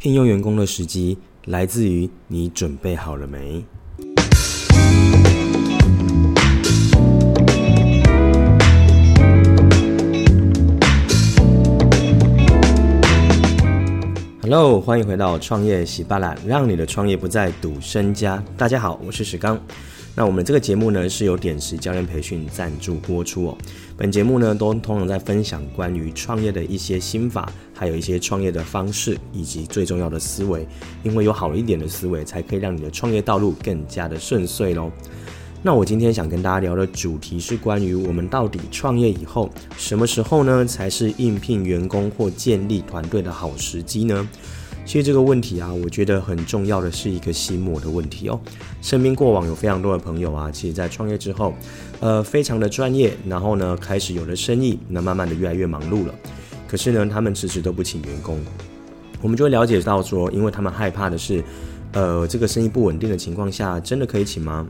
聘用员工的时机来自于你准备好了没？Hello，欢迎回到创业喜巴拉，让你的创业不再赌身家。大家好，我是史刚。那我们这个节目呢，是由点石教练培训赞助播出哦。本节目呢，都通常在分享关于创业的一些心法，还有一些创业的方式，以及最重要的思维。因为有好一点的思维，才可以让你的创业道路更加的顺遂喽。那我今天想跟大家聊的主题是关于我们到底创业以后，什么时候呢，才是应聘员工或建立团队的好时机呢？其实这个问题啊，我觉得很重要的是一个心魔的问题哦。身边过往有非常多的朋友啊，其实在创业之后，呃，非常的专业，然后呢，开始有了生意，那慢慢的越来越忙碌了。可是呢，他们迟迟都不请员工，我们就会了解到说，因为他们害怕的是，呃，这个生意不稳定的情况下，真的可以请吗？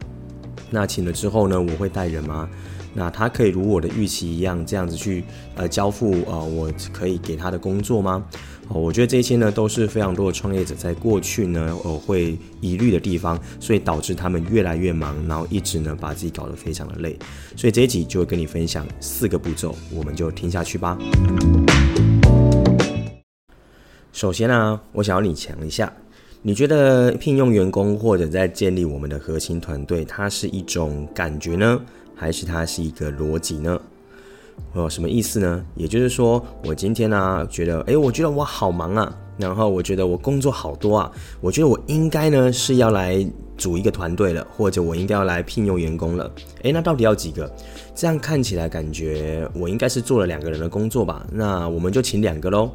那请了之后呢，我会带人吗？那他可以如我的预期一样，这样子去呃交付呃我可以给他的工作吗？哦，我觉得这些呢都是非常多的创业者在过去呢呃会疑虑的地方，所以导致他们越来越忙，然后一直呢把自己搞得非常的累。所以这一集就会跟你分享四个步骤，我们就听下去吧。首先呢，我想要你想一下，你觉得聘用员工或者在建立我们的核心团队，它是一种感觉呢？还是它是一个逻辑呢？哦，什么意思呢？也就是说，我今天呢、觉得，诶，我觉得我好忙啊，然后我觉得我工作好多啊，我觉得我应该呢是要来组一个团队了，或者我应该要来聘用员工了。诶，那到底要几个？这样看起来感觉我应该是做了两个人的工作吧？那我们就请两个喽。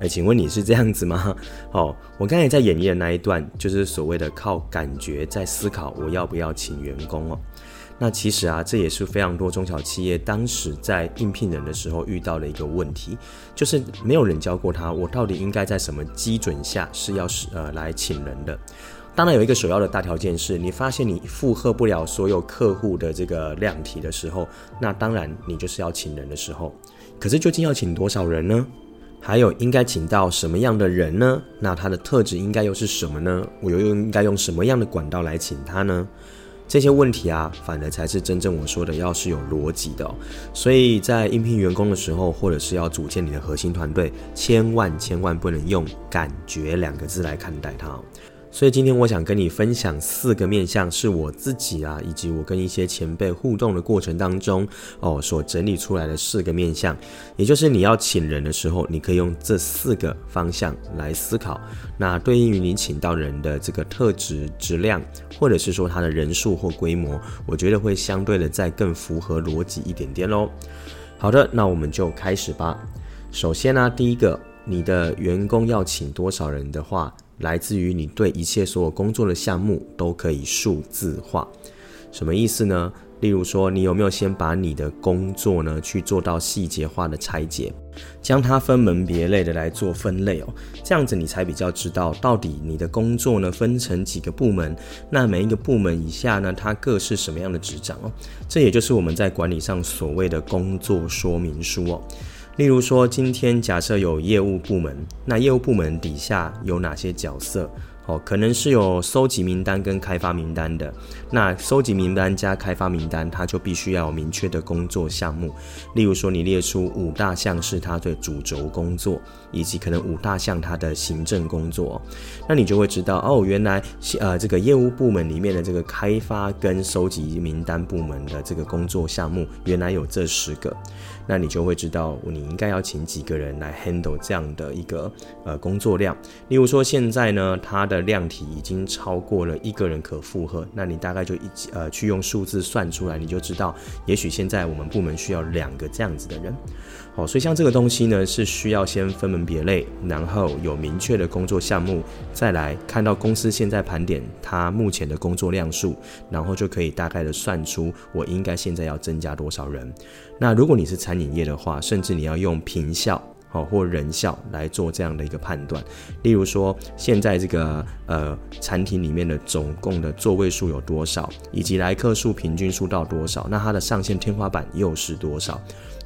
诶，请问你是这样子吗？哦，我刚才在演绎的那一段，就是所谓的靠感觉在思考我要不要请员工哦。那其实啊，这也是非常多中小企业当时在应聘人的时候遇到的一个问题，就是没有人教过他，我到底应该在什么基准下是要是呃来请人的。当然有一个首要的大条件是，你发现你负荷不了所有客户的这个量体的时候，那当然你就是要请人的时候。可是究竟要请多少人呢？还有应该请到什么样的人呢？那他的特质应该又是什么呢？我又应该用什么样的管道来请他呢？这些问题啊，反而才是真正我说的，要是有逻辑的。所以在应聘员工的时候，或者是要组建你的核心团队，千万千万不能用“感觉”两个字来看待它。所以今天我想跟你分享四个面向，是我自己啊，以及我跟一些前辈互动的过程当中哦，所整理出来的四个面向，也就是你要请人的时候，你可以用这四个方向来思考。那对应于你请到人的这个特质、质量，或者是说他的人数或规模，我觉得会相对的再更符合逻辑一点点喽。好的，那我们就开始吧。首先呢，第一个，你的员工要请多少人的话，来自于你对一切所有工作的项目都可以数字化，什么意思呢？例如说，你有没有先把你的工作呢去做到细节化的拆解，将它分门别类的来做分类哦，这样子你才比较知道到底你的工作呢分成几个部门，那每一个部门以下呢，它各是什么样的职掌哦，这也就是我们在管理上所谓的工作说明书哦。例如说，今天假设有业务部门，那业务部门底下有哪些角色？哦，可能是有收集名单跟开发名单的。那收集名单加开发名单，它就必须要明确的工作项目。例如说，你列出五大项是它的主轴工作，以及可能五大项它的行政工作。那你就会知道，哦，原来呃这个业务部门里面的这个开发跟收集名单部门的这个工作项目，原来有这十个。那你就会知道，你应该要请几个人来 handle 这样的一个呃工作量。例如说，现在呢，它的量体已经超过了一个人可负荷，那你大概就一呃去用数字算出来，你就知道，也许现在我们部门需要两个这样子的人。所以像这个东西呢，是需要先分门别类，然后有明确的工作项目，再来看到公司现在盘点它目前的工作量数，然后就可以大概的算出我应该现在要增加多少人。那如果你是餐饮业的话，甚至你要用坪效。好，或人效来做这样的一个判断。例如说，现在这个呃餐厅里面的总共的座位数有多少，以及来客数平均数到多少，那它的上限天花板又是多少？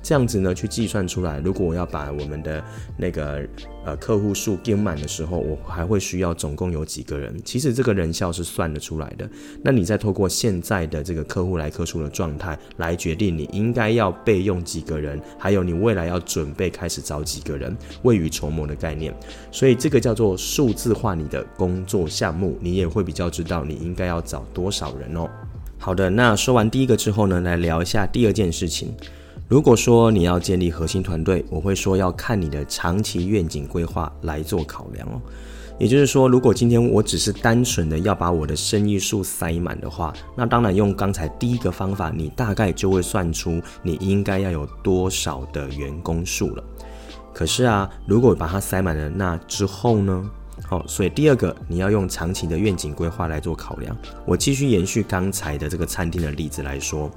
这样子呢，去计算出来。如果我要把我们的那个呃客户数填满的时候，我还会需要总共有几个人？其实这个人效是算得出来的。那你再透过现在的这个客户来客数的状态来决定你应该要备用几个人，还有你未来要准备开始找几个人，未雨绸缪的概念。所以这个叫做数字化你的工作项目，你也会比较知道你应该要找多少人哦。好的，那说完第一个之后呢，来聊一下第二件事情。如果说你要建立核心团队，我会说要看你的长期愿景规划来做考量哦。也就是说，如果今天我只是单纯的要把我的生意数塞满的话，那当然用刚才第一个方法，你大概就会算出你应该要有多少的员工数了。可是啊，如果把它塞满了，那之后呢？好，所以第二个你要用长期的愿景规划来做考量。我继续延续刚才的这个餐厅的例子来说。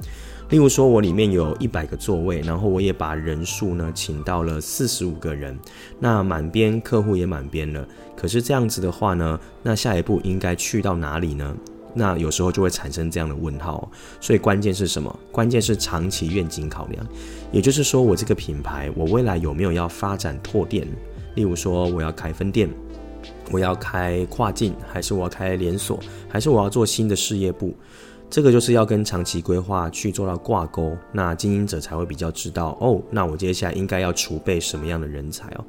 例如说，我里面有一百个座位，然后我也把人数呢请到了四十五个人，那满编客户也满编了。可是这样子的话呢，那下一步应该去到哪里呢？那有时候就会产生这样的问号。所以关键是什么？关键是长期愿景考量。也就是说，我这个品牌，我未来有没有要发展拓店？例如说，我要开分店，我要开跨境，还是我要开连锁，还是我要做新的事业部？这个就是要跟长期规划去做到挂钩，那经营者才会比较知道哦。那我接下来应该要储备什么样的人才哦？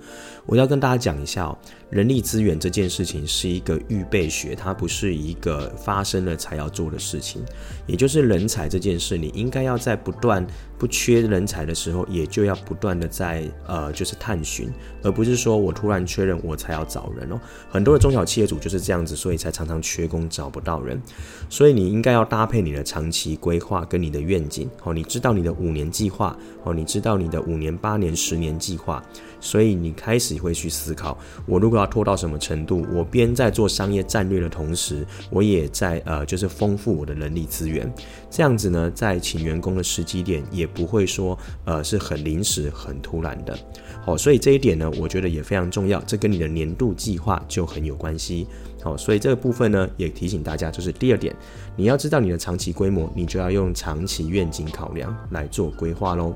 我要跟大家讲一下哦，人力资源这件事情是一个预备学，它不是一个发生了才要做的事情。也就是人才这件事，你应该要在不断不缺人才的时候，也就要不断的在呃，就是探寻，而不是说我突然缺人我才要找人哦。很多的中小企业主就是这样子，所以才常常缺工找不到人。所以你应该要搭配你的长期规划跟你的愿景哦，你知道你的五年计划哦，你知道你的五年、八年、十年计划，所以你开始会去思考，我如果要拖到什么程度，我边在做商业战略的同时，我也在呃，就是丰富我的人力资源，这样子呢，在请员工的时机点也不会说呃是很临时、很突然的。好，所以这一点呢，我觉得也非常重要，这跟你的年度计划就很有关系。好，所以这个部分呢，也提醒大家，就是第二点，你要知道你的长期规模，你就要用长期愿景考量来做规划喽。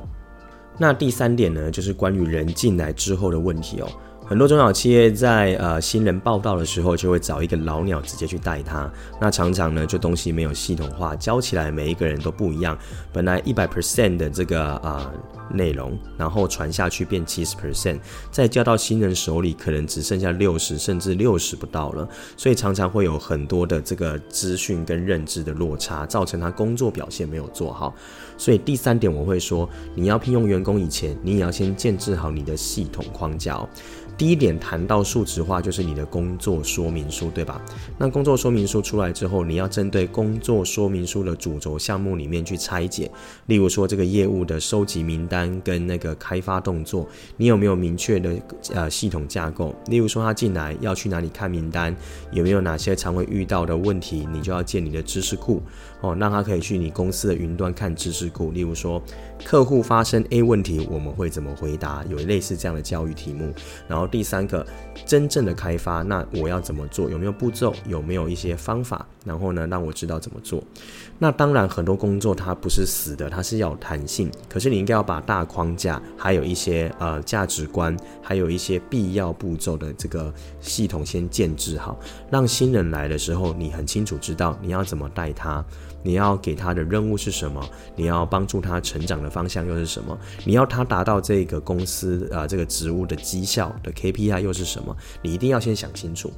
那第三点呢，就是关于人进来之后的问题哦。很多中小企业在呃新人报道的时候，就会找一个老鸟直接去带他。那常常呢，就东西没有系统化，教起来每一个人都不一样。本来一百 percent 的这个啊。呃内容，然后传下去变七十 percent，再交到新人手里，可能只剩下六十，甚至六十不到了。所以常常会有很多的这个资讯跟认知的落差，造成他工作表现没有做好。所以第三点，我会说，你要聘用员工以前，你也要先建制好你的系统框架哦。第一点谈到数值化，就是你的工作说明书，对吧？那工作说明书出来之后，你要针对工作说明书的主轴项目里面去拆解。例如说，这个业务的收集名单跟那个开发动作，你有没有明确的呃系统架构？例如说，他进来要去哪里看名单，有没有哪些常会遇到的问题，你就要建你的知识库哦，让他可以去你公司的云端看知识库。例如说，客户发生 A 问题，我们会怎么回答？有类似这样的教育题目，然后。第三个，真正的开发，那我要怎么做？有没有步骤？有没有一些方法？然后呢，让我知道怎么做。那当然，很多工作它不是死的，它是要有弹性。可是你应该要把大框架，还有一些呃价值观，还有一些必要步骤的这个系统先建置好，让新人来的时候，你很清楚知道你要怎么带他。你要给他的任务是什么？你要帮助他成长的方向又是什么？你要他达到这个公司啊、这个职务的绩效的 KPI 又是什么？你一定要先想清楚。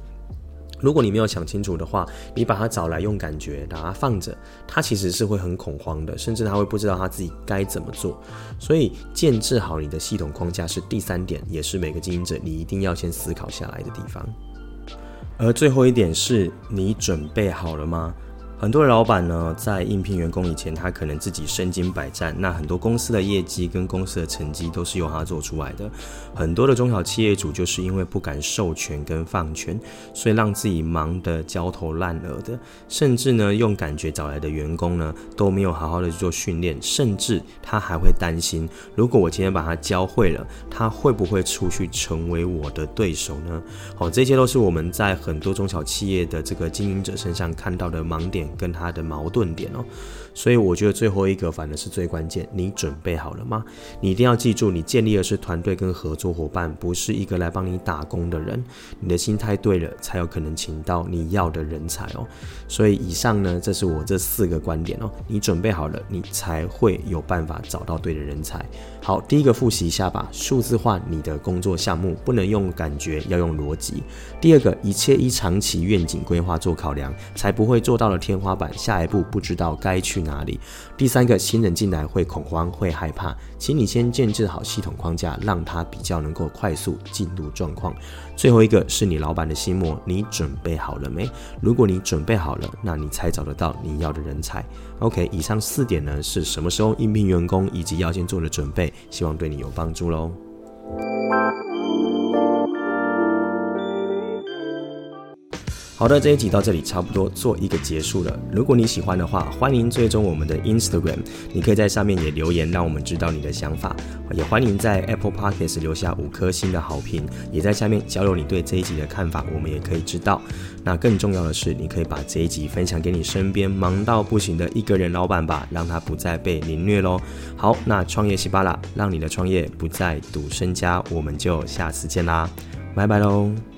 如果你没有想清楚的话，你把他找来用感觉把他放着，他其实是会很恐慌的，甚至他会不知道他自己该怎么做。所以建置好你的系统框架是第三点，也是每个经营者你一定要先思考下来的地方。而最后一点是你准备好了吗？很多老板呢，在应聘员工以前，他可能自己身经百战。那很多公司的业绩跟公司的成绩都是由他做出来的。很多的中小企业主就是因为不敢授权跟放权，所以让自己忙得焦头烂额的。甚至呢，用感觉找来的员工呢，都没有好好的去做训练，甚至他还会担心，如果我今天把他教会了，他会不会出去成为我的对手呢？好，这些都是我们在很多中小企业的这个经营者身上看到的盲点。跟他的矛盾点哦。所以我觉得最后一个反而是最关键，你准备好了吗？你一定要记住，你建立的是团队跟合作伙伴，不是一个来帮你打工的人。你的心态对了，才有可能请到你要的人才哦。所以以上呢，这是我这四个观点哦。你准备好了，你才会有办法找到对的人才。好，第一个复习一下吧，数字化你的工作项目，不能用感觉，要用逻辑。第二个，一切以长期愿景规划做考量，才不会做到了天天花板，下一步不知道该去哪里？第三个，新人进来会恐慌，会害怕，请你先建制好系统框架，让他比较能够快速进入状况。最后一个是你老板的心魔，你准备好了没？如果你准备好了，那你才找得到你要的人才。OK，以上四点呢，是什么时候应聘员工以及要先做的准备，希望对你有帮助喽。好的，这一集到这里差不多做一个结束了。如果你喜欢的话，欢迎追踪我们的 Instagram，你可以在上面也留言，让我们知道你的想法。也欢迎在 Apple Podcast 留下五颗星的好评，也在下面交流你对这一集的看法，我们也可以知道。那更重要的是，你可以把这一集分享给你身边忙到不行的一个人老板吧，让他不再被凌虐喽。好，那创业喜巴拉，让你的创业不再赌身家，我们就下次见啦，拜拜喽。